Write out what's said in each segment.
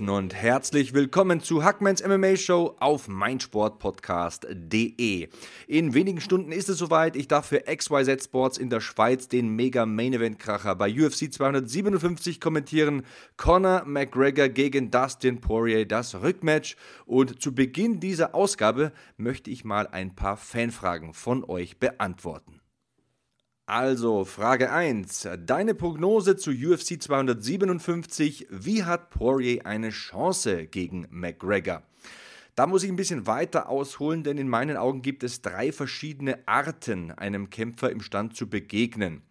draußen und herzlich willkommen zu Hackmans MMA Show auf meinsportpodcast.de. In wenigen Stunden ist es soweit. Ich darf für XYZ Sports in der Schweiz den Mega Main Event Kracher bei UFC 257 kommentieren. Conor McGregor gegen Dustin Poirier, das Rückmatch. Und zu Beginn dieser Ausgabe möchte ich mal ein paar Fanfragen von euch beantworten. Also, Frage 1. Deine Prognose zu UFC 257. Wie hat Poirier eine Chance gegen McGregor? Da muss ich ein bisschen weiter ausholen, denn in meinen Augen gibt es drei verschiedene Arten, einem Kämpfer im Stand zu begegnen.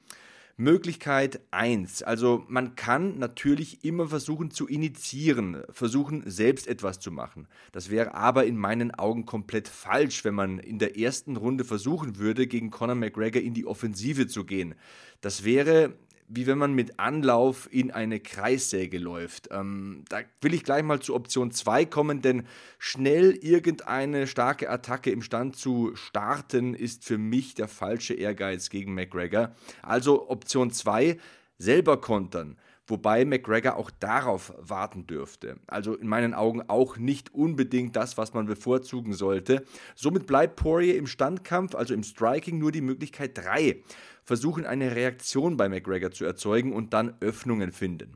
Möglichkeit 1. Also man kann natürlich immer versuchen zu initiieren, versuchen selbst etwas zu machen. Das wäre aber in meinen Augen komplett falsch, wenn man in der ersten Runde versuchen würde, gegen Conor McGregor in die Offensive zu gehen. Das wäre wie wenn man mit Anlauf in eine Kreissäge läuft. Ähm, da will ich gleich mal zu Option 2 kommen, denn schnell irgendeine starke Attacke im Stand zu starten, ist für mich der falsche Ehrgeiz gegen McGregor. Also Option 2, selber kontern wobei McGregor auch darauf warten dürfte. Also in meinen Augen auch nicht unbedingt das, was man bevorzugen sollte. Somit bleibt Poirier im Standkampf, also im Striking, nur die Möglichkeit 3 versuchen eine Reaktion bei McGregor zu erzeugen und dann Öffnungen finden.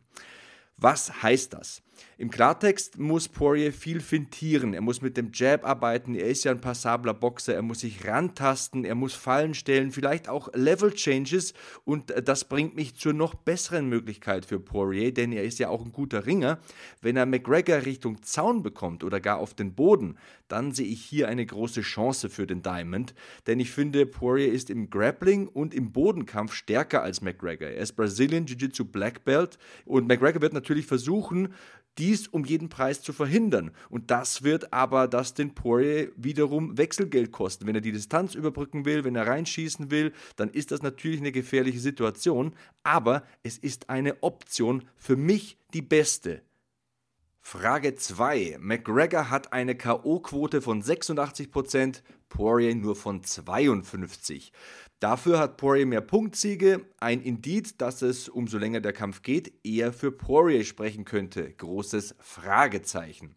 Was heißt das? Im Klartext muss Poirier viel fintieren. Er muss mit dem Jab arbeiten. Er ist ja ein passabler Boxer. Er muss sich rantasten. Er muss Fallen stellen. Vielleicht auch Level Changes. Und das bringt mich zur noch besseren Möglichkeit für Poirier, denn er ist ja auch ein guter Ringer. Wenn er McGregor Richtung Zaun bekommt oder gar auf den Boden, dann sehe ich hier eine große Chance für den Diamond. Denn ich finde, Poirier ist im Grappling und im Bodenkampf stärker als McGregor. Er ist Brazilian Jiu-Jitsu Black Belt. Und McGregor wird natürlich versuchen, dies um jeden Preis zu verhindern. Und das wird aber Dustin Poirier wiederum Wechselgeld kosten. Wenn er die Distanz überbrücken will, wenn er reinschießen will, dann ist das natürlich eine gefährliche Situation. Aber es ist eine Option für mich die beste. Frage 2. McGregor hat eine K.O.-Quote von 86%, Poirier nur von 52%. Dafür hat Poirier mehr Punktsiege, ein Indiz, dass es, umso länger der Kampf geht, eher für Poirier sprechen könnte. Großes Fragezeichen.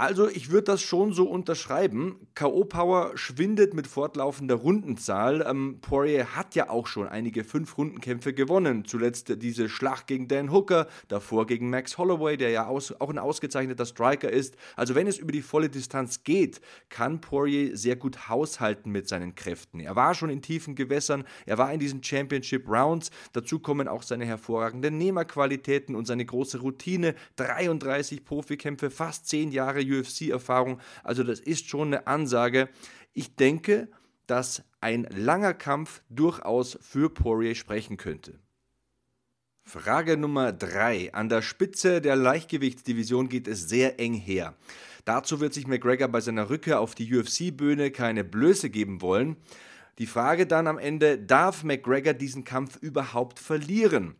Also ich würde das schon so unterschreiben. KO-Power schwindet mit fortlaufender Rundenzahl. Ähm, Poirier hat ja auch schon einige Fünf-Rundenkämpfe gewonnen. Zuletzt diese Schlacht gegen Dan Hooker, davor gegen Max Holloway, der ja aus, auch ein ausgezeichneter Striker ist. Also wenn es über die volle Distanz geht, kann Poirier sehr gut haushalten mit seinen Kräften. Er war schon in tiefen Gewässern, er war in diesen Championship Rounds. Dazu kommen auch seine hervorragenden Nehmerqualitäten und seine große Routine. 33 Profikämpfe, fast 10 Jahre UFC-Erfahrung. Also das ist schon eine Ansage. Ich denke, dass ein langer Kampf durchaus für Poirier sprechen könnte. Frage Nummer 3. An der Spitze der Leichtgewichtsdivision geht es sehr eng her. Dazu wird sich McGregor bei seiner Rückkehr auf die UFC-Bühne keine Blöße geben wollen. Die Frage dann am Ende, darf McGregor diesen Kampf überhaupt verlieren?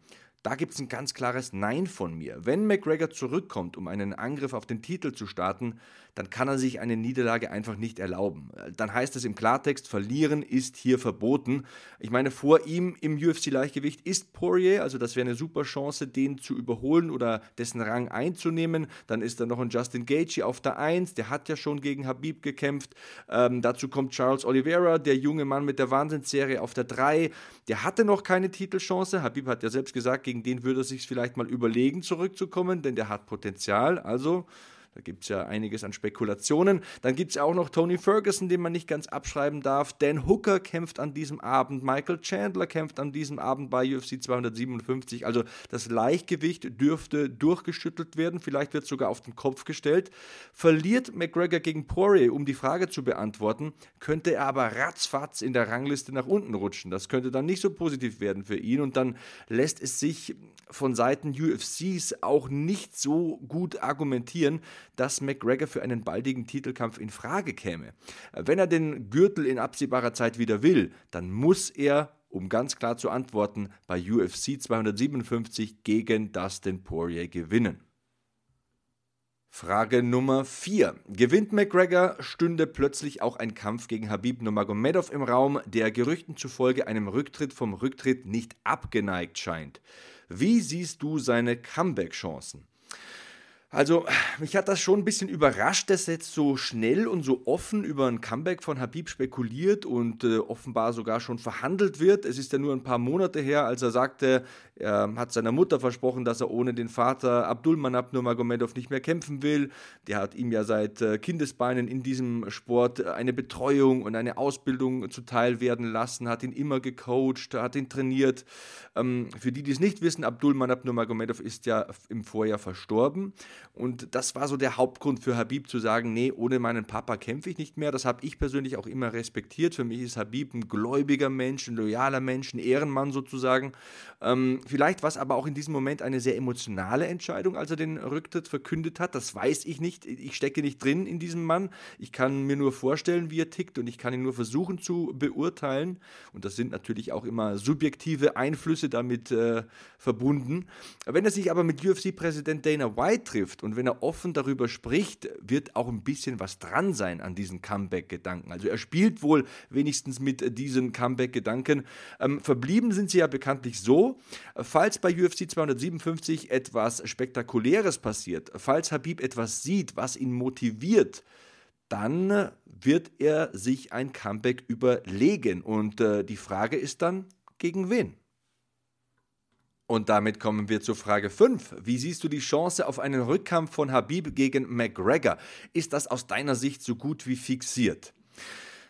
Da gibt es ein ganz klares Nein von mir. Wenn McGregor zurückkommt, um einen Angriff auf den Titel zu starten, dann kann er sich eine Niederlage einfach nicht erlauben. Dann heißt es im Klartext, verlieren ist hier verboten. Ich meine, vor ihm im UFC-Leichtgewicht ist Poirier, also das wäre eine super Chance, den zu überholen oder dessen Rang einzunehmen. Dann ist da noch ein Justin Gaethje auf der 1, der hat ja schon gegen Habib gekämpft. Ähm, dazu kommt Charles Oliveira, der junge Mann mit der Wahnsinnsserie auf der 3. Der hatte noch keine Titelchance. Habib hat ja selbst gesagt, gegen den würde er sich vielleicht mal überlegen, zurückzukommen, denn der hat Potenzial. Also da gibt es ja einiges an Spekulationen. Dann gibt es ja auch noch Tony Ferguson, den man nicht ganz abschreiben darf. Dan Hooker kämpft an diesem Abend. Michael Chandler kämpft an diesem Abend bei UFC 257. Also das Leichtgewicht dürfte durchgeschüttelt werden. Vielleicht wird es sogar auf den Kopf gestellt. Verliert McGregor gegen Poirier, um die Frage zu beantworten, könnte er aber ratzfatz in der Rangliste nach unten rutschen. Das könnte dann nicht so positiv werden für ihn. Und dann lässt es sich von Seiten UFCs auch nicht so gut argumentieren, dass McGregor für einen baldigen Titelkampf in Frage käme. Wenn er den Gürtel in absehbarer Zeit wieder will, dann muss er um ganz klar zu antworten, bei UFC 257 gegen Dustin Poirier gewinnen. Frage Nummer 4. Gewinnt McGregor, stünde plötzlich auch ein Kampf gegen Habib Nurmagomedov im Raum, der Gerüchten zufolge einem Rücktritt vom Rücktritt nicht abgeneigt scheint. Wie siehst du seine Comeback-Chancen? Also, mich hat das schon ein bisschen überrascht, dass jetzt so schnell und so offen über ein Comeback von Habib spekuliert und äh, offenbar sogar schon verhandelt wird. Es ist ja nur ein paar Monate her, als er sagte, er hat seiner Mutter versprochen, dass er ohne den Vater Abdulmanab Nurmagomedov nicht mehr kämpfen will. Der hat ihm ja seit äh, Kindesbeinen in diesem Sport eine Betreuung und eine Ausbildung zuteil werden lassen, hat ihn immer gecoacht, hat ihn trainiert. Ähm, für die, die es nicht wissen, Abdulmanab Nurmagomedov ist ja im Vorjahr verstorben. Und das war so der Hauptgrund für Habib zu sagen, nee, ohne meinen Papa kämpfe ich nicht mehr. Das habe ich persönlich auch immer respektiert. Für mich ist Habib ein gläubiger Mensch, ein loyaler Mensch, ein Ehrenmann sozusagen. Ähm, vielleicht war es aber auch in diesem Moment eine sehr emotionale Entscheidung, als er den Rücktritt verkündet hat. Das weiß ich nicht. Ich stecke nicht drin in diesem Mann. Ich kann mir nur vorstellen, wie er tickt und ich kann ihn nur versuchen zu beurteilen. Und das sind natürlich auch immer subjektive Einflüsse damit äh, verbunden. Wenn er sich aber mit UFC-Präsident Dana White trifft, trifft und wenn er offen darüber spricht, wird auch ein bisschen was dran sein an diesen Comeback-Gedanken. Also er spielt wohl wenigstens mit diesen Comeback-Gedanken. Ähm, verblieben sind sie ja bekanntlich so, falls bei UFC 257 etwas Spektakuläres passiert, falls Habib etwas sieht, was ihn motiviert, dann wird er sich ein Comeback überlegen. Und äh, die Frage ist dann, gegen wen? Und damit kommen wir zur Frage 5. Wie siehst du die Chance auf einen Rückkampf von Habib gegen McGregor? Ist das aus deiner Sicht so gut wie fixiert?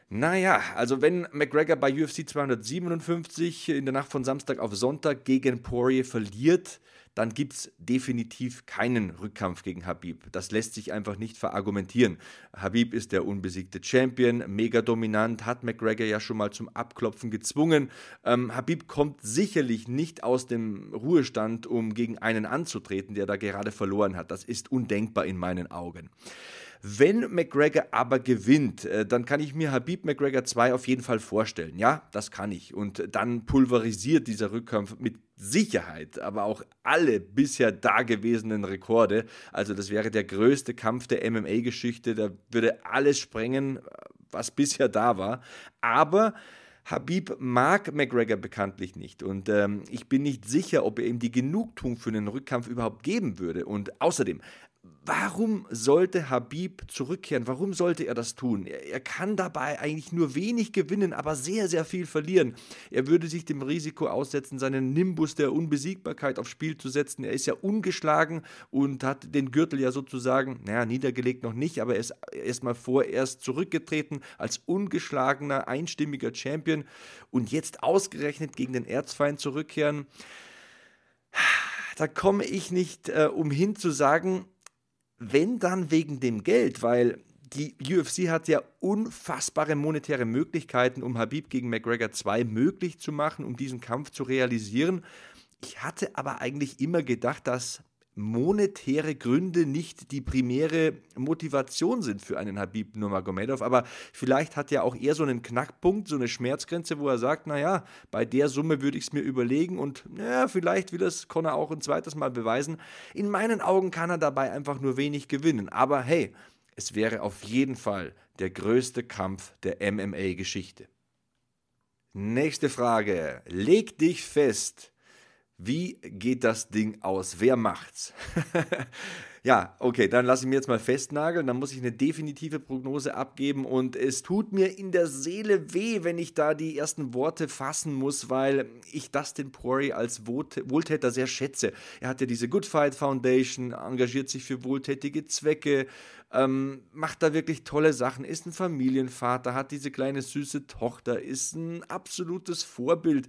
Naja, also wenn McGregor bei UFC 257 in der Nacht von Samstag auf Sonntag gegen Poirier verliert, dann gibt es definitiv keinen Rückkampf gegen Habib. Das lässt sich einfach nicht verargumentieren. Habib ist der unbesiegte Champion, mega dominant, hat McGregor ja schon mal zum Abklopfen gezwungen. Ähm, Habib kommt sicherlich nicht aus dem Ruhestand, um gegen einen anzutreten, der da gerade verloren hat. Das ist undenkbar in meinen Augen. Wenn McGregor aber gewinnt, äh, dann kann ich mir Habib McGregor 2 auf jeden Fall vorstellen. Ja, das kann ich. Und dann pulverisiert dieser Rückkampf mit Sicherheit, aber auch alle bisher dagewesenen Rekorde. Also das wäre der größte Kampf der MMA-Geschichte. Da würde alles sprengen, was bisher da war. Aber Habib mag McGregor bekanntlich nicht und ähm, ich bin nicht sicher, ob er ihm die Genugtuung für einen Rückkampf überhaupt geben würde. Und außerdem, Warum sollte Habib zurückkehren? Warum sollte er das tun? Er, er, kann dabei eigentlich nur wenig gewinnen, aber sehr, sehr viel verlieren. Er würde sich dem Risiko aussetzen, seinen Nimbus der Unbesiegbarkeit aufs Spiel zu setzen. Er ist ja ungeschlagen und hat den Gürtel ja sozusagen, naja, niedergelegt noch nicht, aber er ist erstmal vorerst zurückgetreten als ungeschlagener, einstimmiger Champion und jetzt ausgerechnet gegen den Erzfeind zurückkehren. Da komme ich nicht äh, umhin zu sagen, wenn dann wegen dem Geld, weil die UFC hat ja unfassbare monetäre Möglichkeiten, um Habib gegen McGregor 2 möglich zu machen, um diesen Kampf zu realisieren. Ich hatte aber eigentlich immer gedacht, dass monetäre Gründe nicht die primäre Motivation sind für einen Habib Nurmagomedov, aber vielleicht hat er auch eher so einen Knackpunkt, so eine Schmerzgrenze, wo er sagt, naja, bei der Summe würde ich es mir überlegen und naja, vielleicht will es Conor auch ein zweites Mal beweisen. In meinen Augen kann er dabei einfach nur wenig gewinnen, aber hey, es wäre auf jeden Fall der größte Kampf der MMA-Geschichte. Nächste Frage. Leg dich fest. Wie geht das Ding aus? Wer macht's? ja, okay, dann lasse ich mir jetzt mal festnageln. Dann muss ich eine definitive Prognose abgeben und es tut mir in der Seele weh, wenn ich da die ersten Worte fassen muss, weil ich Dustin Poirier als Wohltäter sehr schätze. Er hat ja diese Good Fight Foundation, engagiert sich für wohltätige Zwecke, ähm, macht da wirklich tolle Sachen, ist ein Familienvater, hat diese kleine süße Tochter, ist ein absolutes Vorbild.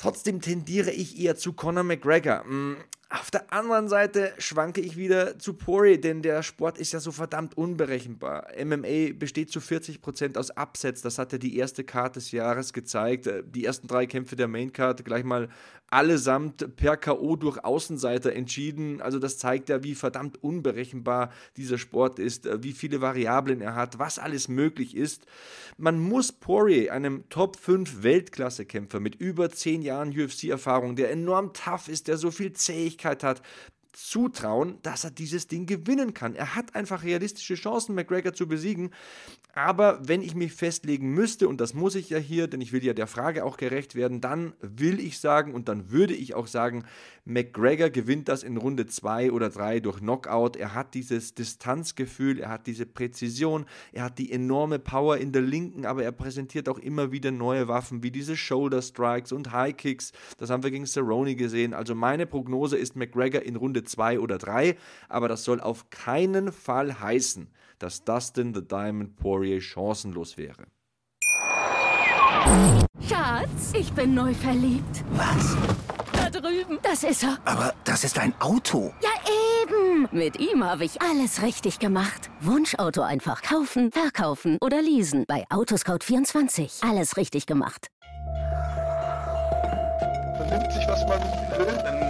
Trotzdem tendiere ich eher zu Conor McGregor. Auf der anderen Seite schwanke ich wieder zu Poirier, denn der Sport ist ja so verdammt unberechenbar. MMA besteht zu 40% aus Upsets, das hat ja die erste Karte des Jahres gezeigt. Äh, die ersten drei Kämpfe der Maincard gleich mal allesamt per K.O. durch Außenseiter entschieden. Also das zeigt ja, wie verdammt unberechenbar dieser Sport ist, äh, wie viele Variablen er hat, was alles möglich ist. Man muss Poirier, einem Top 5 Weltklasse-Kämpfer mit über 10 Jahren UFC-Erfahrung, der enorm tough ist, der so viel Zähigkeit Möglichkeit hat, zutrauen, dass er dieses Ding gewinnen kann. Er hat einfach realistische Chancen, McGregor zu besiegen. Aber wenn ich mich festlegen müsste, und das muss ich ja hier, denn ich will ja der Frage auch gerecht werden, dann will ich sagen und dann würde ich auch sagen, McGregor gewinnt das in Runde 2 oder 3 durch Knockout. Er hat dieses Distanzgefühl, er hat diese Präzision, er hat die enorme Power in der Linken, aber er präsentiert auch immer wieder neue Waffen wie diese Shoulder Strikes und High Kicks. Das haben wir gegen Cerrone gesehen. Also meine Prognose ist McGregor in Runde 2 oder 3, aber das soll auf keinen Fall heißen, dass Dustin the Diamond Poirier chancenlos wäre. Schatz, ich bin neu verliebt. Was? Da drüben. Das ist er. Aber das ist ein Auto. Ja, eben. Mit ihm habe ich alles richtig gemacht. Wunschauto einfach kaufen, verkaufen oder leasen. Bei Autoscout24. Alles richtig gemacht. Vernimmt sich, was man will,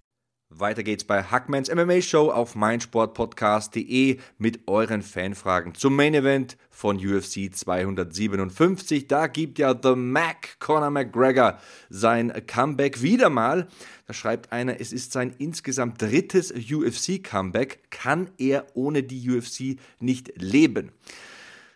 Weiter geht's bei Hackmans MMA Show auf meinsportpodcast.de mit euren Fanfragen zum Main Event von UFC 257. Da gibt ja The Mac Conor McGregor sein Comeback wieder mal. Da schreibt einer, es ist sein insgesamt drittes UFC Comeback. Kann er ohne die UFC nicht leben?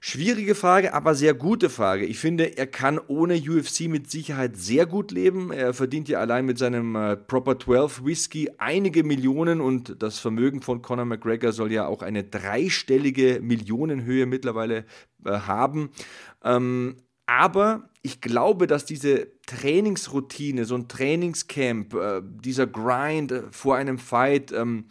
Schwierige Frage, aber sehr gute Frage. Ich finde, er kann ohne UFC mit Sicherheit sehr gut leben. Er verdient ja allein mit seinem äh, Proper 12 Whisky einige Millionen und das Vermögen von Conor McGregor soll ja auch eine dreistellige Millionenhöhe mittlerweile äh, haben. Ähm, aber ich glaube, dass diese Trainingsroutine, so ein Trainingscamp, äh, dieser Grind äh, vor einem Fight, ähm,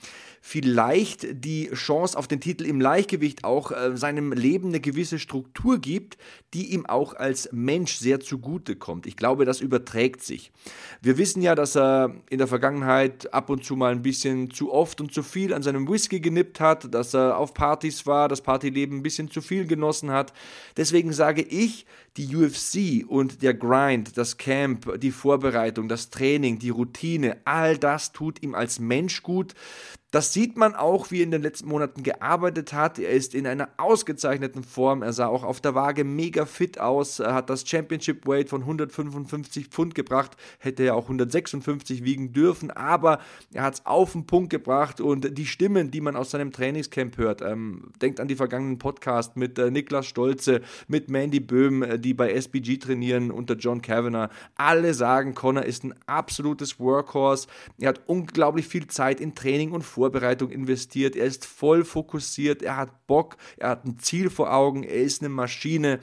vielleicht die Chance auf den Titel im Leichtgewicht auch äh, seinem Leben eine gewisse Struktur gibt, die ihm auch als Mensch sehr zugute kommt. Ich glaube, das überträgt sich. Wir wissen ja, dass er in der Vergangenheit ab und zu mal ein bisschen zu oft und zu viel an seinem Whisky genippt hat, dass er auf Partys war, das Partyleben ein bisschen zu viel genossen hat. Deswegen sage ich, die UFC und der Grind, das Camp, die Vorbereitung, das Training, die Routine, all das tut ihm als Mensch gut. Das sieht man auch, wie er in den letzten Monaten gearbeitet hat. Er ist in einer ausgezeichneten Form. Er sah auch auf der Waage mega fit aus. Er hat das Championship Weight von 155 Pfund gebracht. Hätte er auch 156 wiegen dürfen, aber er hat es auf den Punkt gebracht und die Stimmen, die man aus seinem Trainingscamp hört, ähm, denkt an die vergangenen Podcasts mit äh, Niklas Stolze, mit Mandy Böhm, äh, die bei SBG trainieren unter John Kavanagh. Alle sagen, Connor ist ein absolutes Workhorse. Er hat unglaublich viel Zeit in Training und Vorbereitung Vorbereitung investiert, er ist voll fokussiert, er hat Bock, er hat ein Ziel vor Augen, er ist eine Maschine.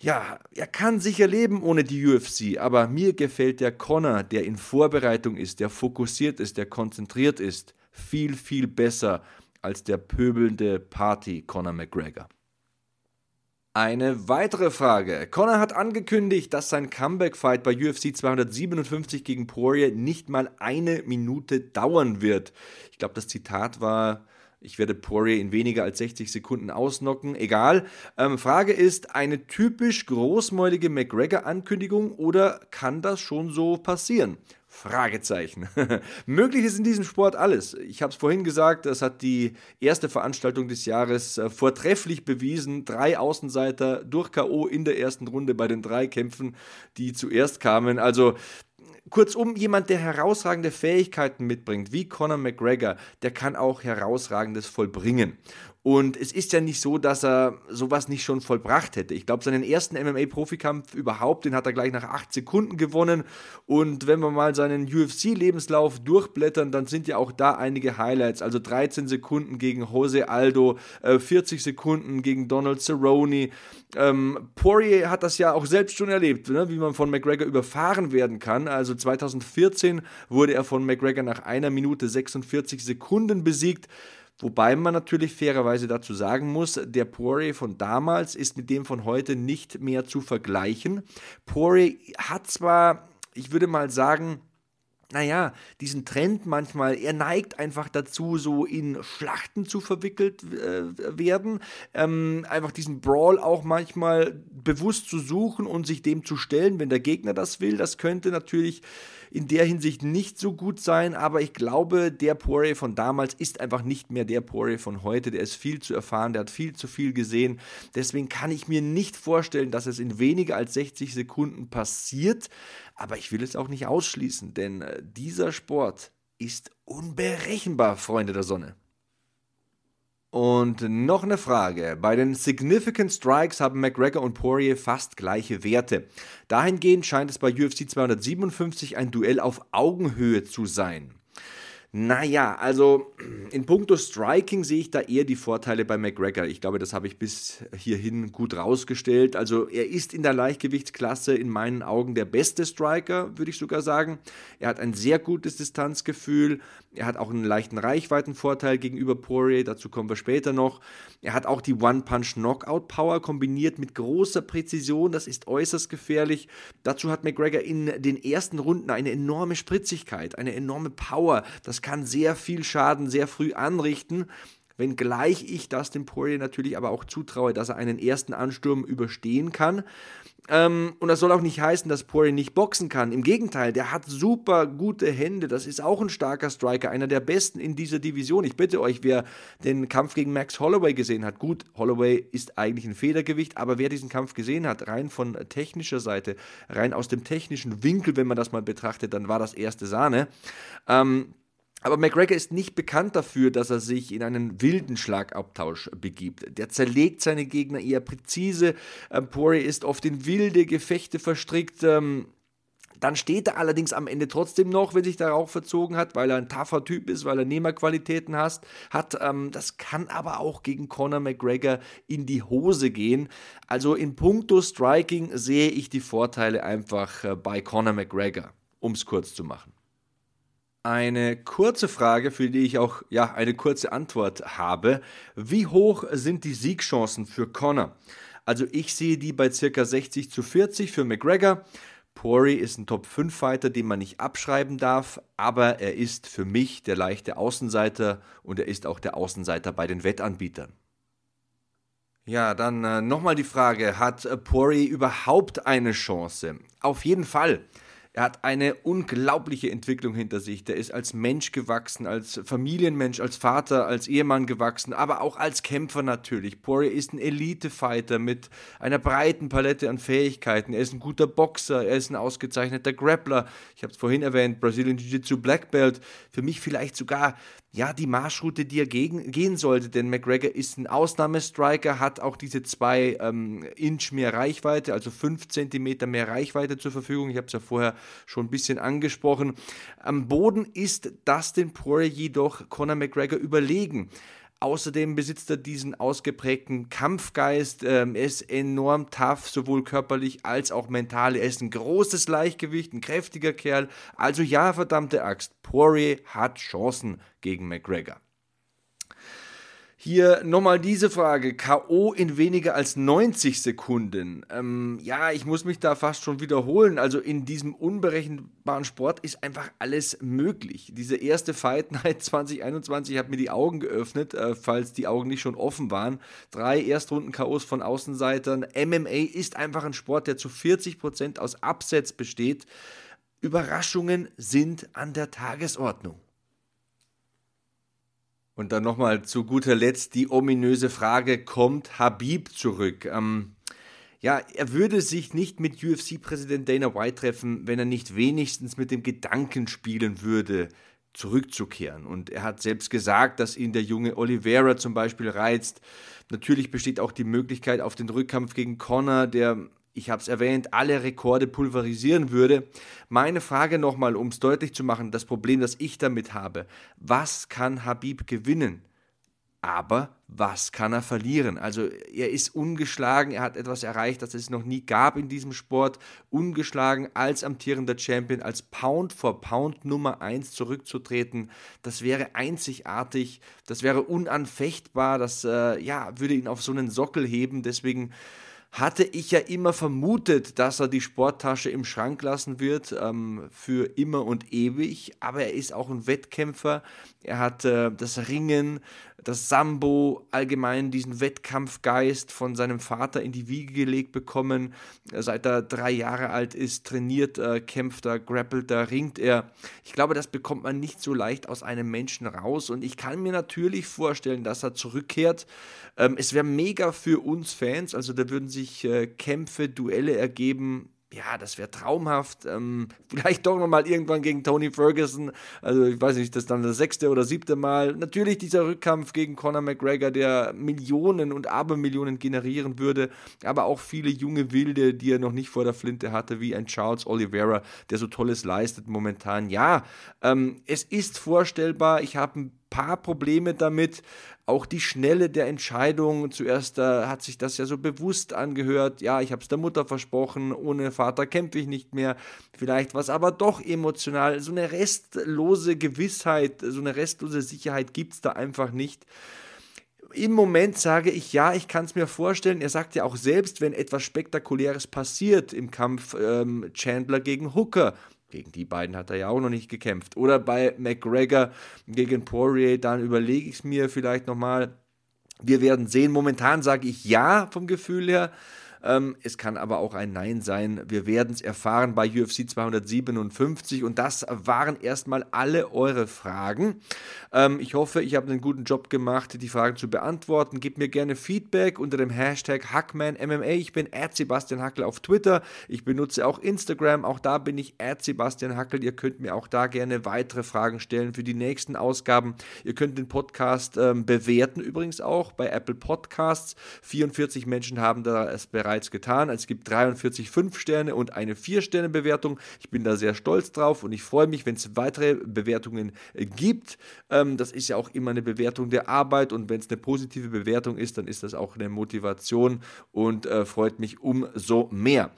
Ja, er kann sicher leben ohne die UFC, aber mir gefällt der Connor, der in Vorbereitung ist, der fokussiert ist, der konzentriert ist, viel, viel besser als der pöbelnde Party Conor McGregor. Eine weitere Frage. Conor hat angekündigt, dass sein Comeback-Fight bei UFC 257 gegen Poirier nicht mal eine Minute dauern wird. Ich glaube, das Zitat war, ich werde Poirier in weniger als 60 Sekunden ausnocken. Egal. Ähm, Frage ist, eine typisch großmäulige McGregor-Ankündigung oder kann das schon so passieren? Fragezeichen. Möglich ist in diesem Sport alles. Ich habe es vorhin gesagt, das hat die erste Veranstaltung des Jahres äh, vortrefflich bewiesen. Drei Außenseiter durch KO in der ersten Runde bei den drei Kämpfen, die zuerst kamen. Also Kurzum, jemand, der herausragende Fähigkeiten mitbringt, wie Conor McGregor, der kann auch herausragendes vollbringen. Und es ist ja nicht so, dass er sowas nicht schon vollbracht hätte. Ich glaube, seinen ersten MMA-Profikampf überhaupt, den hat er gleich nach acht Sekunden gewonnen. Und wenn wir mal seinen UFC-Lebenslauf durchblättern, dann sind ja auch da einige Highlights. Also 13 Sekunden gegen Jose Aldo, äh, 40 Sekunden gegen Donald Cerrone. Ähm, Poirier hat das ja auch selbst schon erlebt, ne? wie man von McGregor überfahren werden kann. Also 2014 wurde er von McGregor nach einer Minute 46 Sekunden besiegt. Wobei man natürlich fairerweise dazu sagen muss, der Poirier von damals ist mit dem von heute nicht mehr zu vergleichen. Poirier hat zwar, ich würde mal sagen, naja, diesen Trend manchmal, er neigt einfach dazu, so in Schlachten zu verwickelt äh, werden, ähm, einfach diesen Brawl auch manchmal bewusst zu suchen und sich dem zu stellen, wenn der Gegner das will. Das könnte natürlich in der Hinsicht nicht so gut sein, aber ich glaube, der Poirier von damals ist einfach nicht mehr der Poirier von heute. Der ist viel zu erfahren, der hat viel zu viel gesehen. Deswegen kann ich mir nicht vorstellen, dass es in weniger als 60 Sekunden passiert. Aber ich will es auch nicht ausschließen, denn äh, dieser Sport ist unberechenbar, Freunde der Sonne. Und noch eine Frage. Bei den Significant Strikes haben McGregor und Poirier fast gleiche Werte. Dahingehend scheint es bei UFC 257 ein Duell auf Augenhöhe zu sein. Naja, also in puncto Striking sehe ich da eher die Vorteile bei McGregor. Ich glaube, das habe ich bis hierhin gut rausgestellt. Also er ist in der Leichtgewichtsklasse in meinen Augen der beste Striker, würde ich sogar sagen. Er hat ein sehr gutes Distanzgefühl. Er hat auch einen leichten Reichweitenvorteil gegenüber Poirier, dazu kommen wir später noch. Er hat auch die One-Punch-Knockout-Power kombiniert mit großer Präzision, das ist äußerst gefährlich. Dazu hat McGregor in den ersten Runden eine enorme Spritzigkeit, eine enorme Power. Das kann sehr viel Schaden sehr früh anrichten. Wenngleich ich das dem Poirier natürlich aber auch zutraue, dass er einen ersten Ansturm überstehen kann. Ähm, und das soll auch nicht heißen, dass Poirier nicht boxen kann. Im Gegenteil, der hat super gute Hände. Das ist auch ein starker Striker, einer der besten in dieser Division. Ich bitte euch, wer den Kampf gegen Max Holloway gesehen hat, gut, Holloway ist eigentlich ein Federgewicht, aber wer diesen Kampf gesehen hat, rein von technischer Seite, rein aus dem technischen Winkel, wenn man das mal betrachtet, dann war das erste Sahne. Ähm, aber McGregor ist nicht bekannt dafür, dass er sich in einen wilden Schlagabtausch begibt. Der zerlegt seine Gegner eher präzise. Ähm, Poirier ist oft in wilde Gefechte verstrickt. Ähm, dann steht er allerdings am Ende trotzdem noch, wenn sich darauf verzogen hat, weil er ein tougher Typ ist, weil er Nehmerqualitäten hat ähm, das kann aber auch gegen Conor McGregor in die Hose gehen. Also in puncto Striking sehe ich die Vorteile einfach äh, bei Conor McGregor, um es kurz zu machen. Eine kurze Frage, für die ich auch ja, eine kurze Antwort habe. Wie hoch sind die Siegchancen für Connor? Also ich sehe die bei ca. 60 zu 40 für McGregor. Poirier ist ein Top-5-Fighter, den man nicht abschreiben darf, aber er ist für mich der leichte Außenseiter und er ist auch der Außenseiter bei den Wettanbietern. Ja, dann äh, nochmal die Frage, hat äh, Poirier überhaupt eine Chance? Auf jeden Fall. Er hat eine unglaubliche Entwicklung hinter sich. Der ist als Mensch gewachsen, als Familienmensch, als Vater, als Ehemann gewachsen, aber auch als Kämpfer natürlich. Poirier ist ein Elite-Fighter mit einer breiten Palette an Fähigkeiten. Er ist ein guter Boxer, er ist ein ausgezeichneter Grappler. Ich habe es vorhin erwähnt, Brazilian Jiu-Jitsu Black Belt. Für mich vielleicht sogar ja, die Marschroute, die er gegen, gehen sollte, denn McGregor ist ein Ausnahmestriker, hat auch diese zwei ähm, Inch mehr Reichweite, also fünf Zentimeter mehr Reichweite zur Verfügung. Ich habe es ja vorher schon ein bisschen angesprochen. Am Boden ist Dustin Poirier jedoch Conor McGregor überlegen. Außerdem besitzt er diesen ausgeprägten Kampfgeist. Ähm, er ist enorm tough, sowohl körperlich als auch mental. Er ist ein großes Leichtgewicht, ein kräftiger Kerl. Also ja, verdammte Axt, Poirier hat Chancen gegen McGregor. Hier nochmal diese Frage. K.O. in weniger als 90 Sekunden. Ähm, ja, ich muss mich da fast schon wiederholen. Also in diesem unberechenbaren Sport ist einfach alles möglich. Diese erste Fight Night 2021 hat mir die Augen geöffnet, äh, falls die Augen nicht schon offen waren. Drei Erstrunden-K.O.s von Außenseitern. MMA ist einfach ein Sport, der zu 40% aus Absatz besteht. Überraschungen sind an der Tagesordnung. Und dann nochmal zu guter Letzt die ominöse Frage, kommt Habib zurück? Ähm, ja, er würde sich nicht mit UFC-Präsident Dana White treffen, wenn er nicht wenigstens mit dem Gedanken spielen würde, zurückzukehren. Und er hat selbst gesagt, dass ihn der junge Oliveira zum Beispiel reizt. Natürlich besteht auch die Möglichkeit auf den Rückkampf gegen Connor, der, ich habe es erwähnt, alle Rekorde pulverisieren würde. Meine Frage nochmal, um es deutlich zu machen, das Problem, das ich damit habe, was kann Habib gewinnen? Aber was kann er verlieren? Also er ist ungeschlagen, er hat etwas erreicht, das es noch nie gab in diesem Sport. Ungeschlagen als amtierender Champion, als Pound for Pound Nummer 1 zurückzutreten, das wäre einzigartig, das wäre unanfechtbar, das äh, ja, würde ihn auf so einen Sockel heben. Deswegen hatte ich ja immer vermutet, dass er die Sporttasche im Schrank lassen wird ähm, für immer und ewig. Aber er ist auch ein Wettkämpfer. Er hat äh, das Ringen, das Sambo, allgemein diesen Wettkampfgeist von seinem Vater in die Wiege gelegt bekommen. Seit er drei Jahre alt ist, trainiert er, kämpft er, grappelt er, ringt er. Ich glaube, das bekommt man nicht so leicht aus einem Menschen raus. Und ich kann mir natürlich vorstellen, dass er zurückkehrt. Ähm, es wäre mega für uns Fans. Also da würden sich äh, Kämpfe, Duelle ergeben ja, das wäre traumhaft. Ähm, vielleicht doch nochmal irgendwann gegen Tony Ferguson. Also ich weiß nicht, das dann das sechste oder siebte Mal. Natürlich dieser Rückkampf gegen Conor McGregor, der Millionen und Abermillionen generieren würde, aber auch viele junge Wilde, die er noch nicht vor der Flinte hatte, wie ein Charles Oliveira, der so tolles leistet momentan. Ja, ähm, es ist vorstellbar. Ich habe ein paar Probleme damit. Auch die Schnelle der Entscheidung. Zuerst äh, hat sich das ja so bewusst angehört. Ja, ich habe es der Mutter versprochen. Ohne Vater kämpfe ich nicht mehr. Vielleicht was aber doch emotional. So eine restlose Gewissheit, so eine restlose Sicherheit gibt es da einfach nicht im Moment sage ich ja, ich kann es mir vorstellen. Er sagt ja auch selbst, wenn etwas Spektakuläres passiert im Kampf ähm, Chandler gegen Hooker, gegen die beiden hat er ja auch noch nicht gekämpft. Oder bei McGregor gegen Poirier, dann überlege ich es mir vielleicht nochmal. Wir werden sehen. Momentan sage ich ja vom Gefühl her. Ähm, es kann aber auch ein Nein sein. Wir werden es erfahren bei UFC 257 und das waren erstmal alle eure Fragen. Ähm, ich hoffe, ich habe einen guten Job gemacht, die Fragen zu beantworten. Gebt mir gerne Feedback unter dem Hashtag HackmanMMA. Ich bin Sebastian Hackel auf Twitter. Ich benutze auch Instagram. Auch da bin ich Sebastian Hackel. Ihr könnt mir auch da gerne weitere Fragen stellen für die nächsten Ausgaben. Ihr könnt den Podcast ähm, bewerten, übrigens auch bei Apple Podcasts. 44 Menschen haben da es bereits bereits getan. Es gibt 43 5-Sterne und eine 4-Sterne-Bewertung. Ich bin da sehr stolz drauf und ich freue mich, wenn es weitere Bewertungen äh, gibt. Ähm, das ist ja auch immer eine Bewertung der Arbeit und wenn es eine positive Bewertung ist, dann ist das auch eine Motivation und äh, freut mich umso mehr.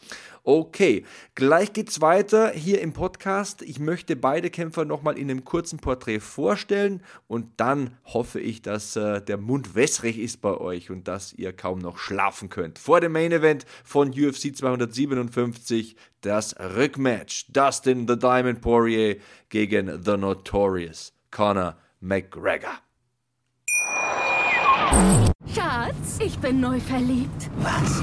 Okay, gleich geht's weiter hier im Podcast. Ich möchte beide Kämpfer nochmal in einem kurzen Porträt vorstellen und dann hoffe ich, dass äh, der Mund wässrig ist bei euch und dass ihr kaum noch schlafen könnt. Vor dem Main Event von UFC 257 das Rückmatch. Dustin the Diamond Poirier gegen The Notorious Conor McGregor. Schatz, ich bin neu verliebt. Was?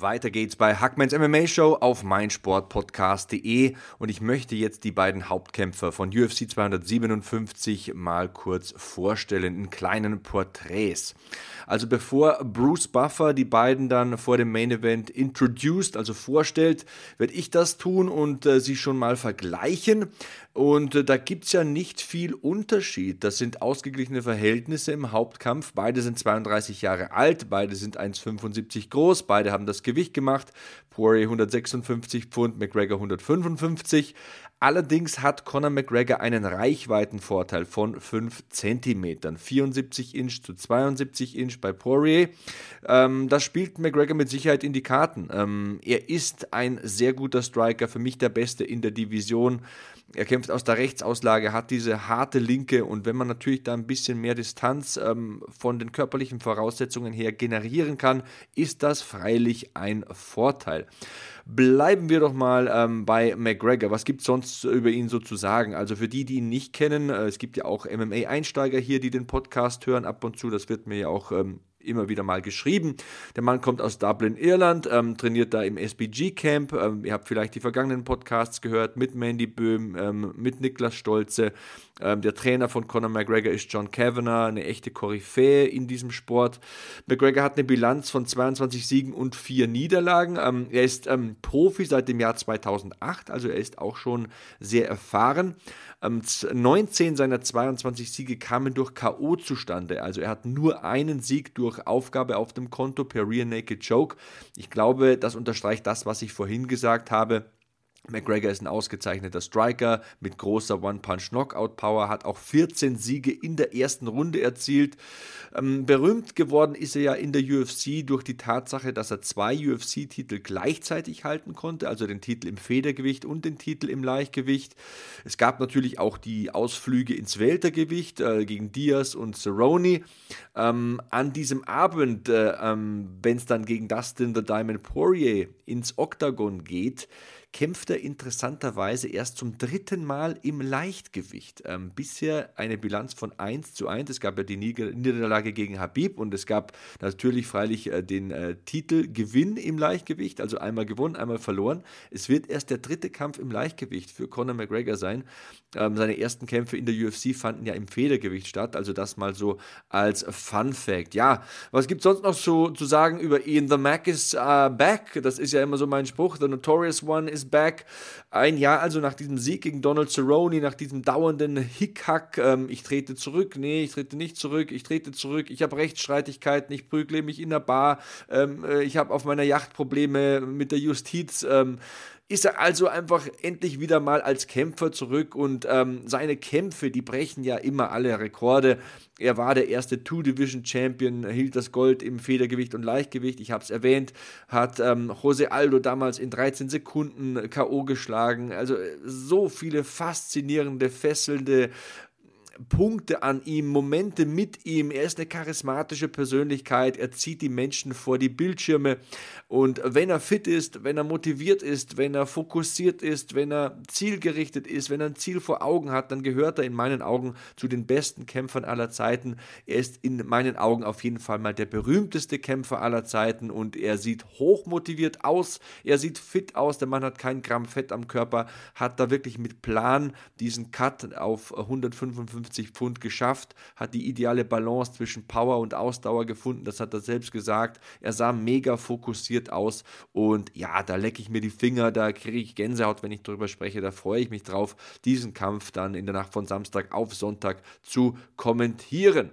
Weiter geht's bei Hackmans MMA Show auf meinsportpodcast.de und ich möchte jetzt die beiden Hauptkämpfer von UFC 257 mal kurz vorstellen in kleinen Porträts. Also bevor Bruce Buffer die beiden dann vor dem Main Event introduced, also vorstellt, werde ich das tun und äh, sie schon mal vergleichen. Und äh, da gibt es ja nicht viel Unterschied. Das sind ausgeglichene Verhältnisse im Hauptkampf. Beide sind 32 Jahre alt, beide sind 1,75 groß, beide haben das Gewicht gemacht. Poirier 156 Pfund, McGregor 155. Allerdings hat Conor McGregor einen Reichweitenvorteil von 5 cm. 74 Inch zu 72 Inch bei Poirier. Ähm, das spielt McGregor mit Sicherheit in die Karten. Ähm, er ist ein sehr guter Striker, für mich der beste in der Division. Er kämpft aus der Rechtsauslage, hat diese harte Linke und wenn man natürlich da ein bisschen mehr Distanz ähm, von den körperlichen Voraussetzungen her generieren kann, ist das freilich ein Vorteil. Bleiben wir doch mal ähm, bei McGregor. Was gibt es sonst über ihn so zu sagen? Also für die, die ihn nicht kennen, äh, es gibt ja auch MMA-Einsteiger hier, die den Podcast hören ab und zu. Das wird mir ja auch ähm, immer wieder mal geschrieben. Der Mann kommt aus Dublin, Irland, ähm, trainiert da im SBG Camp. Ähm, ihr habt vielleicht die vergangenen Podcasts gehört mit Mandy Böhm, ähm, mit Niklas Stolze. Ähm, der Trainer von Conor McGregor ist John Kavanagh, eine echte Koryphäe in diesem Sport. McGregor hat eine Bilanz von 22 Siegen und 4 Niederlagen. Ähm, er ist ähm, Profi seit dem Jahr 2008, also er ist auch schon sehr erfahren. 19 seiner 22 Siege kamen durch K.O. zustande. Also er hat nur einen Sieg durch Aufgabe auf dem Konto per Rear Naked Choke. Ich glaube, das unterstreicht das, was ich vorhin gesagt habe. McGregor ist ein ausgezeichneter Striker mit großer One-Punch-Knockout-Power, hat auch 14 Siege in der ersten Runde erzielt. Ähm, berühmt geworden ist er ja in der UFC durch die Tatsache, dass er zwei UFC-Titel gleichzeitig halten konnte, also den Titel im Federgewicht und den Titel im Leichtgewicht. Es gab natürlich auch die Ausflüge ins Weltergewicht äh, gegen Diaz und Cerrone. Ähm, an diesem Abend, äh, ähm, wenn es dann gegen Dustin the Diamond Poirier ins Oktagon geht, kämpft er interessanterweise erst zum dritten Mal im Leichtgewicht. Ähm, bisher eine Bilanz von 1 zu 1. Es gab ja die Niederlage gegen Habib und es gab natürlich freilich äh, den äh, Titelgewinn im Leichtgewicht, also einmal gewonnen, einmal verloren. Es wird erst der dritte Kampf im Leichtgewicht für Conor McGregor sein. Ähm, seine ersten Kämpfe in der UFC fanden ja im Federgewicht statt, also das mal so als Fun Fact. Ja, was gibt es sonst noch so zu sagen über Ian the Mac is uh, back? Das ist ja immer so mein Spruch. The Notorious One is back. Ein Jahr also nach diesem Sieg gegen Donald Cerrone, nach diesem dauernden Hickhack, ähm, ich trete zurück, nee, ich trete nicht zurück, ich trete zurück, ich habe Rechtsstreitigkeiten, ich prügle mich in der Bar, ähm, äh, ich habe auf meiner Yacht Probleme mit der Justiz. Ähm, ist er also einfach endlich wieder mal als Kämpfer zurück und ähm, seine Kämpfe, die brechen ja immer alle Rekorde. Er war der erste Two-Division-Champion, hielt das Gold im Federgewicht und Leichtgewicht, ich habe es erwähnt, hat ähm, Jose Aldo damals in 13 Sekunden K.O. geschlagen. Also äh, so viele faszinierende, fesselnde Punkte an ihm, Momente mit ihm. Er ist eine charismatische Persönlichkeit. Er zieht die Menschen vor die Bildschirme. Und wenn er fit ist, wenn er motiviert ist, wenn er fokussiert ist, wenn er zielgerichtet ist, wenn er ein Ziel vor Augen hat, dann gehört er in meinen Augen zu den besten Kämpfern aller Zeiten. Er ist in meinen Augen auf jeden Fall mal der berühmteste Kämpfer aller Zeiten und er sieht hochmotiviert aus. Er sieht fit aus. Der Mann hat kein Gramm Fett am Körper, hat da wirklich mit Plan diesen Cut auf 155 150 Pfund geschafft, hat die ideale Balance zwischen Power und Ausdauer gefunden, das hat er selbst gesagt. Er sah mega fokussiert aus und ja, da lecke ich mir die Finger, da kriege ich Gänsehaut, wenn ich darüber spreche, da freue ich mich drauf, diesen Kampf dann in der Nacht von Samstag auf Sonntag zu kommentieren.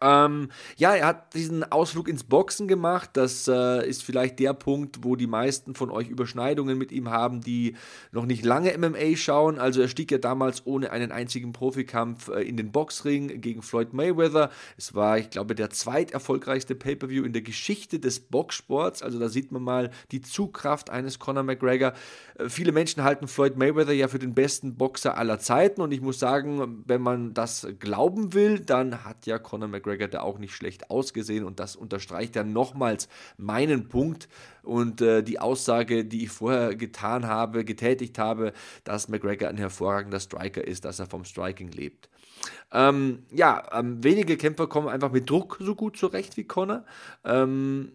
Ähm, ja, er hat diesen Ausflug ins Boxen gemacht. Das äh, ist vielleicht der Punkt, wo die meisten von euch Überschneidungen mit ihm haben, die noch nicht lange MMA schauen. Also er stieg ja damals ohne einen einzigen Profikampf äh, in den Boxring gegen Floyd Mayweather. Es war, ich glaube, der zweiterfolgreichste Pay-per-view in der Geschichte des Boxsports. Also da sieht man mal die Zugkraft eines Conor McGregor. Äh, viele Menschen halten Floyd Mayweather ja für den besten Boxer aller Zeiten und ich muss sagen, wenn man das glauben will, dann hat ja Conor McGregor McGregor da auch nicht schlecht ausgesehen und das unterstreicht ja nochmals meinen Punkt und äh, die Aussage, die ich vorher getan habe, getätigt habe, dass McGregor ein hervorragender Striker ist, dass er vom Striking lebt. Ähm, ja, ähm, wenige Kämpfer kommen einfach mit Druck so gut zurecht wie Conor. Ähm,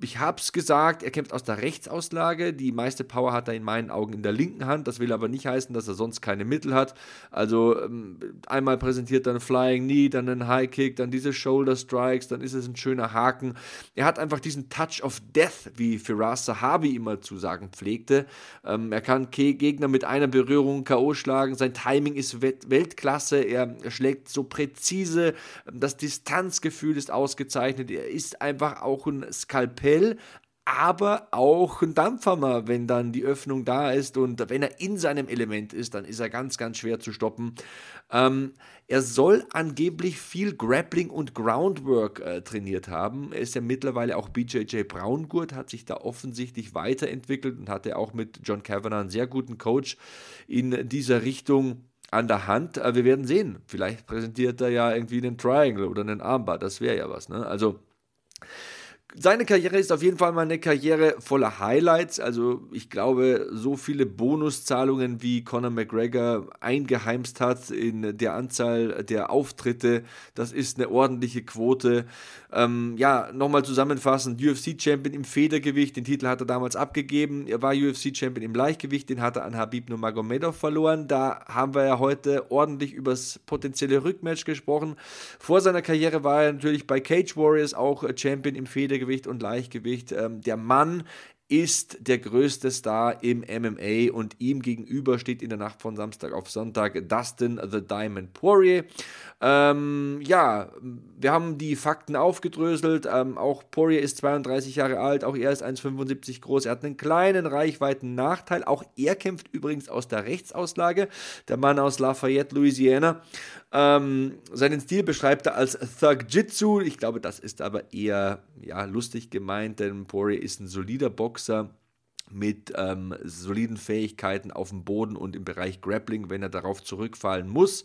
ich habe es gesagt, er kämpft aus der Rechtsauslage. Die meiste Power hat er in meinen Augen in der linken Hand. Das will aber nicht heißen, dass er sonst keine Mittel hat. Also ähm, einmal präsentiert er einen Flying Knee, dann einen High Kick, dann diese Shoulder Strikes, dann ist es ein schöner Haken. Er hat einfach diesen Touch of Death, wie Firas Sahabi immer zu sagen pflegte. Ähm, er kann Gegner mit einer Berührung K.O. schlagen. Sein Timing ist Weltklasse. Er, er schlägt so präzise. Das Distanzgefühl ist ausgezeichnet. Er ist einfach auch ein Skalpell Appell, aber auch ein Dampfhammer, wenn dann die Öffnung da ist und wenn er in seinem Element ist, dann ist er ganz, ganz schwer zu stoppen. Ähm, er soll angeblich viel Grappling und Groundwork äh, trainiert haben. Er ist ja mittlerweile auch BJJ Braungurt, hat sich da offensichtlich weiterentwickelt und hatte auch mit John Kavanagh einen sehr guten Coach in dieser Richtung an der Hand. Äh, wir werden sehen. Vielleicht präsentiert er ja irgendwie einen Triangle oder einen Armbar. Das wäre ja was. Ne? Also seine Karriere ist auf jeden Fall mal eine Karriere voller Highlights. Also ich glaube, so viele Bonuszahlungen wie Conor McGregor eingeheimst hat in der Anzahl der Auftritte, das ist eine ordentliche Quote. Ähm, ja, nochmal zusammenfassend, UFC-Champion im Federgewicht, den Titel hat er damals abgegeben. Er war UFC-Champion im Leichtgewicht, den hat er an Habib Nurmagomedov verloren. Da haben wir ja heute ordentlich über das potenzielle Rückmatch gesprochen. Vor seiner Karriere war er natürlich bei Cage Warriors auch Champion im Federgewicht und Leichtgewicht. Ähm, der Mann ist der größte Star im MMA und ihm gegenüber steht in der Nacht von Samstag auf Sonntag Dustin the Diamond Poirier. Ähm, ja, wir haben die Fakten aufgedröselt. Ähm, auch Poirier ist 32 Jahre alt, auch er ist 1,75 groß. Er hat einen kleinen Reichweiten-Nachteil. Auch er kämpft übrigens aus der Rechtsauslage. Der Mann aus Lafayette, Louisiana. Ähm, seinen Stil beschreibt er als Thug Jitsu. Ich glaube, das ist aber eher ja, lustig gemeint, denn Poirier ist ein solider Boxer mit ähm, soliden Fähigkeiten auf dem Boden und im Bereich Grappling, wenn er darauf zurückfallen muss.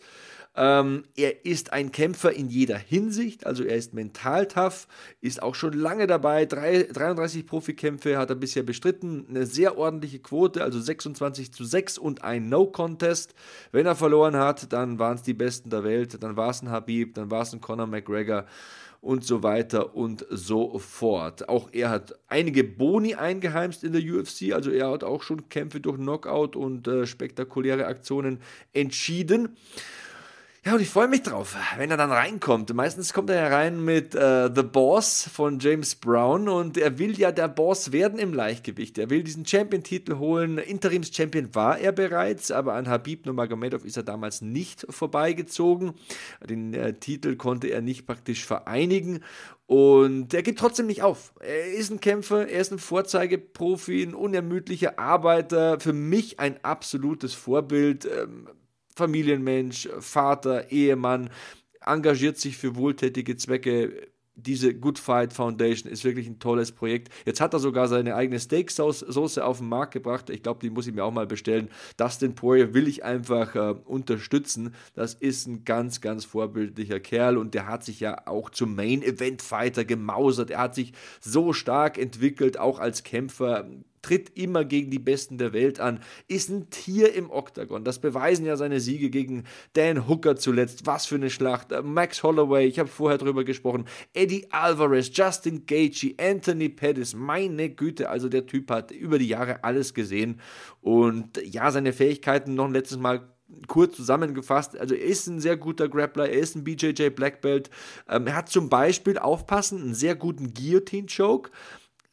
Ähm, er ist ein Kämpfer in jeder Hinsicht, also er ist mental tough, ist auch schon lange dabei. Drei, 33 Profikämpfe hat er bisher bestritten, eine sehr ordentliche Quote, also 26 zu 6 und ein No-Contest. Wenn er verloren hat, dann waren es die Besten der Welt, dann war es ein Habib, dann war es ein Conor McGregor und so weiter und so fort. Auch er hat einige Boni eingeheimst in der UFC, also er hat auch schon Kämpfe durch Knockout und äh, spektakuläre Aktionen entschieden. Ja, und ich freue mich drauf, wenn er dann reinkommt. Meistens kommt er ja rein mit äh, The Boss von James Brown und er will ja der Boss werden im Leichtgewicht. Er will diesen Champion-Titel holen. Interims-Champion war er bereits, aber an Habib Nurmagomedov ist er damals nicht vorbeigezogen. Den äh, Titel konnte er nicht praktisch vereinigen und er gibt trotzdem nicht auf. Er ist ein Kämpfer, er ist ein Vorzeigeprofi, ein unermüdlicher Arbeiter. Für mich ein absolutes Vorbild. Ähm, Familienmensch, Vater, Ehemann, engagiert sich für wohltätige Zwecke. Diese Good Fight Foundation ist wirklich ein tolles Projekt. Jetzt hat er sogar seine eigene Steaksoße auf den Markt gebracht. Ich glaube, die muss ich mir auch mal bestellen. Dustin Poirier will ich einfach äh, unterstützen. Das ist ein ganz, ganz vorbildlicher Kerl und der hat sich ja auch zum Main Event Fighter gemausert. Er hat sich so stark entwickelt, auch als Kämpfer tritt immer gegen die Besten der Welt an, ist ein Tier im Oktagon. Das beweisen ja seine Siege gegen Dan Hooker zuletzt. Was für eine Schlacht. Äh, Max Holloway, ich habe vorher drüber gesprochen. Eddie Alvarez, Justin Gaethje, Anthony Pettis. Meine Güte, also der Typ hat über die Jahre alles gesehen. Und ja, seine Fähigkeiten noch ein letztes Mal kurz zusammengefasst, also er ist ein sehr guter Grappler, er ist ein BJJ Black Belt. Ähm, er hat zum Beispiel, aufpassen, einen sehr guten Guillotine-Choke.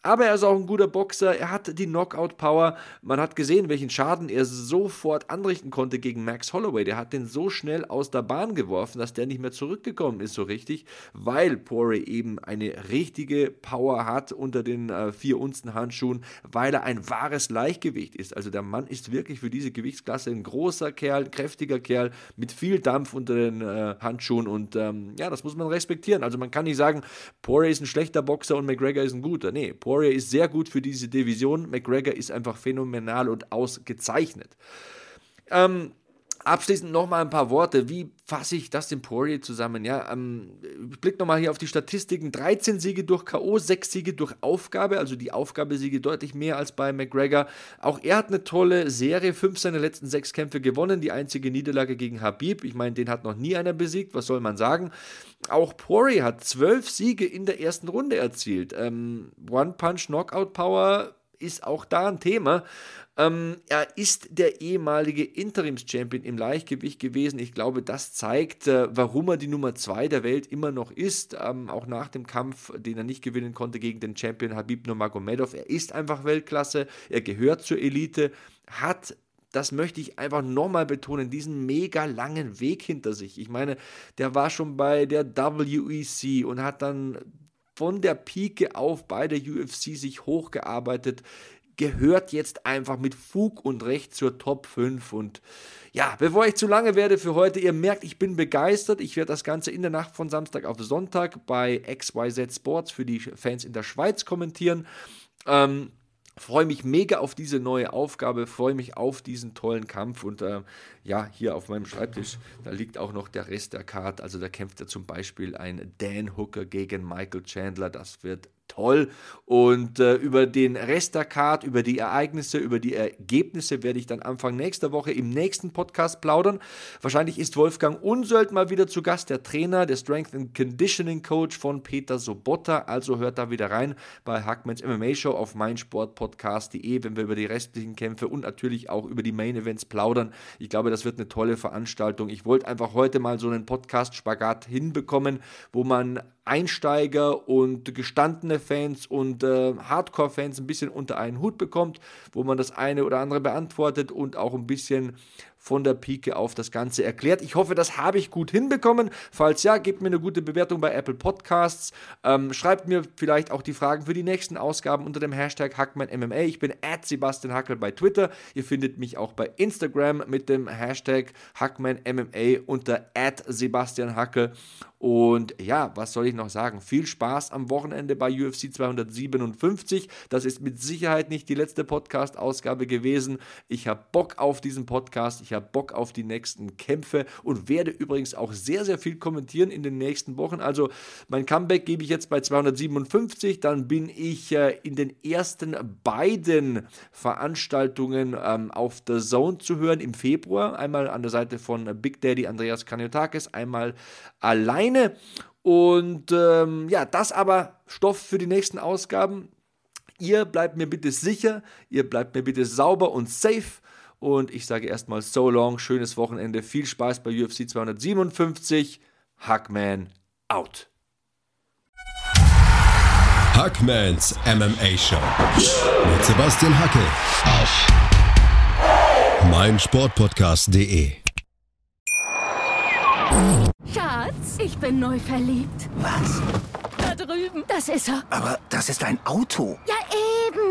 Aber er ist auch ein guter Boxer, er hat die Knockout-Power. Man hat gesehen, welchen Schaden er sofort anrichten konnte gegen Max Holloway. Der hat den so schnell aus der Bahn geworfen, dass der nicht mehr zurückgekommen ist, so richtig, weil Poirier eben eine richtige Power hat unter den äh, vier Unzen Handschuhen, weil er ein wahres Leichtgewicht ist. Also der Mann ist wirklich für diese Gewichtsklasse ein großer Kerl, kräftiger Kerl mit viel Dampf unter den äh, Handschuhen und ähm, ja, das muss man respektieren. Also man kann nicht sagen, Poirier ist ein schlechter Boxer und McGregor ist ein guter. Nee, Poirier Poirier ist sehr gut für diese Division. McGregor ist einfach phänomenal und ausgezeichnet. Ähm, Abschließend nochmal ein paar Worte. Wie fasse ich das dem Poirier zusammen? Ja, ähm, ich blicke nochmal hier auf die Statistiken. 13 Siege durch K.O., 6 Siege durch Aufgabe, also die Aufgabesiege deutlich mehr als bei McGregor. Auch er hat eine tolle Serie, fünf seiner letzten sechs Kämpfe gewonnen, die einzige Niederlage gegen Habib. Ich meine, den hat noch nie einer besiegt, was soll man sagen? Auch Poirier hat zwölf Siege in der ersten Runde erzielt. Ähm, One-Punch-Knockout-Power ist auch da ein Thema. Ähm, er ist der ehemalige Interims-Champion im Leichtgewicht gewesen. Ich glaube, das zeigt, äh, warum er die Nummer 2 der Welt immer noch ist. Ähm, auch nach dem Kampf, den er nicht gewinnen konnte gegen den Champion Habib Nurmagomedov. Er ist einfach Weltklasse. Er gehört zur Elite. Hat das möchte ich einfach nochmal betonen, diesen mega langen Weg hinter sich. Ich meine, der war schon bei der WEC und hat dann von der Pike auf bei der UFC sich hochgearbeitet, gehört jetzt einfach mit Fug und Recht zur Top 5 und ja, bevor ich zu lange werde für heute, ihr merkt, ich bin begeistert. Ich werde das Ganze in der Nacht von Samstag auf Sonntag bei XYZ Sports für die Fans in der Schweiz kommentieren. Ähm, freue mich mega auf diese neue Aufgabe, freue mich auf diesen tollen Kampf und äh, ja, hier auf meinem Schreibtisch, da liegt auch noch der Rest der Card, also da kämpft ja zum Beispiel ein Dan Hooker gegen Michael Chandler, das wird toll. Und äh, über den Rest der Card, über die Ereignisse, über die Ergebnisse werde ich dann Anfang nächster Woche im nächsten Podcast plaudern. Wahrscheinlich ist Wolfgang Unsöld mal wieder zu Gast, der Trainer, der Strength and Conditioning Coach von Peter Sobotta. Also hört da wieder rein bei Hackmans MMA Show auf meinsportpodcast.de, wenn wir über die restlichen Kämpfe und natürlich auch über die Main Events plaudern. Ich glaube, das wird eine tolle Veranstaltung. Ich wollte einfach heute mal so einen Podcast-Spagat hinbekommen, wo man Einsteiger und gestandene Fans und äh, Hardcore-Fans ein bisschen unter einen Hut bekommt, wo man das eine oder andere beantwortet und auch ein bisschen von der Pike auf das Ganze erklärt. Ich hoffe, das habe ich gut hinbekommen. Falls ja, gebt mir eine gute Bewertung bei Apple Podcasts. Ähm, schreibt mir vielleicht auch die Fragen für die nächsten Ausgaben unter dem Hashtag HackmanMMA. Ich bin at Sebastian Hackel bei Twitter. Ihr findet mich auch bei Instagram mit dem Hashtag HackmanMMA unter at Sebastian Hackel. Und ja, was soll ich noch sagen? Viel Spaß am Wochenende bei UFC 257. Das ist mit Sicherheit nicht die letzte Podcast-Ausgabe gewesen. Ich habe Bock auf diesen Podcast. Ich habe Bock auf die nächsten Kämpfe und werde übrigens auch sehr, sehr viel kommentieren in den nächsten Wochen. Also mein Comeback gebe ich jetzt bei 257. Dann bin ich äh, in den ersten beiden Veranstaltungen ähm, auf The Zone zu hören im Februar. Einmal an der Seite von Big Daddy Andreas Kaniotakis, einmal allein Beine. Und ähm, ja, das aber Stoff für die nächsten Ausgaben. Ihr bleibt mir bitte sicher, ihr bleibt mir bitte sauber und safe. Und ich sage erstmal so long, schönes Wochenende, viel Spaß bei UFC 257. Hackman out. Hackmans MMA Show mit Sebastian Hackel auf meinsportpodcast.de. Schatz, ich bin neu verliebt. Was? Da drüben. Das ist er. Aber das ist ein Auto. Ja, eben.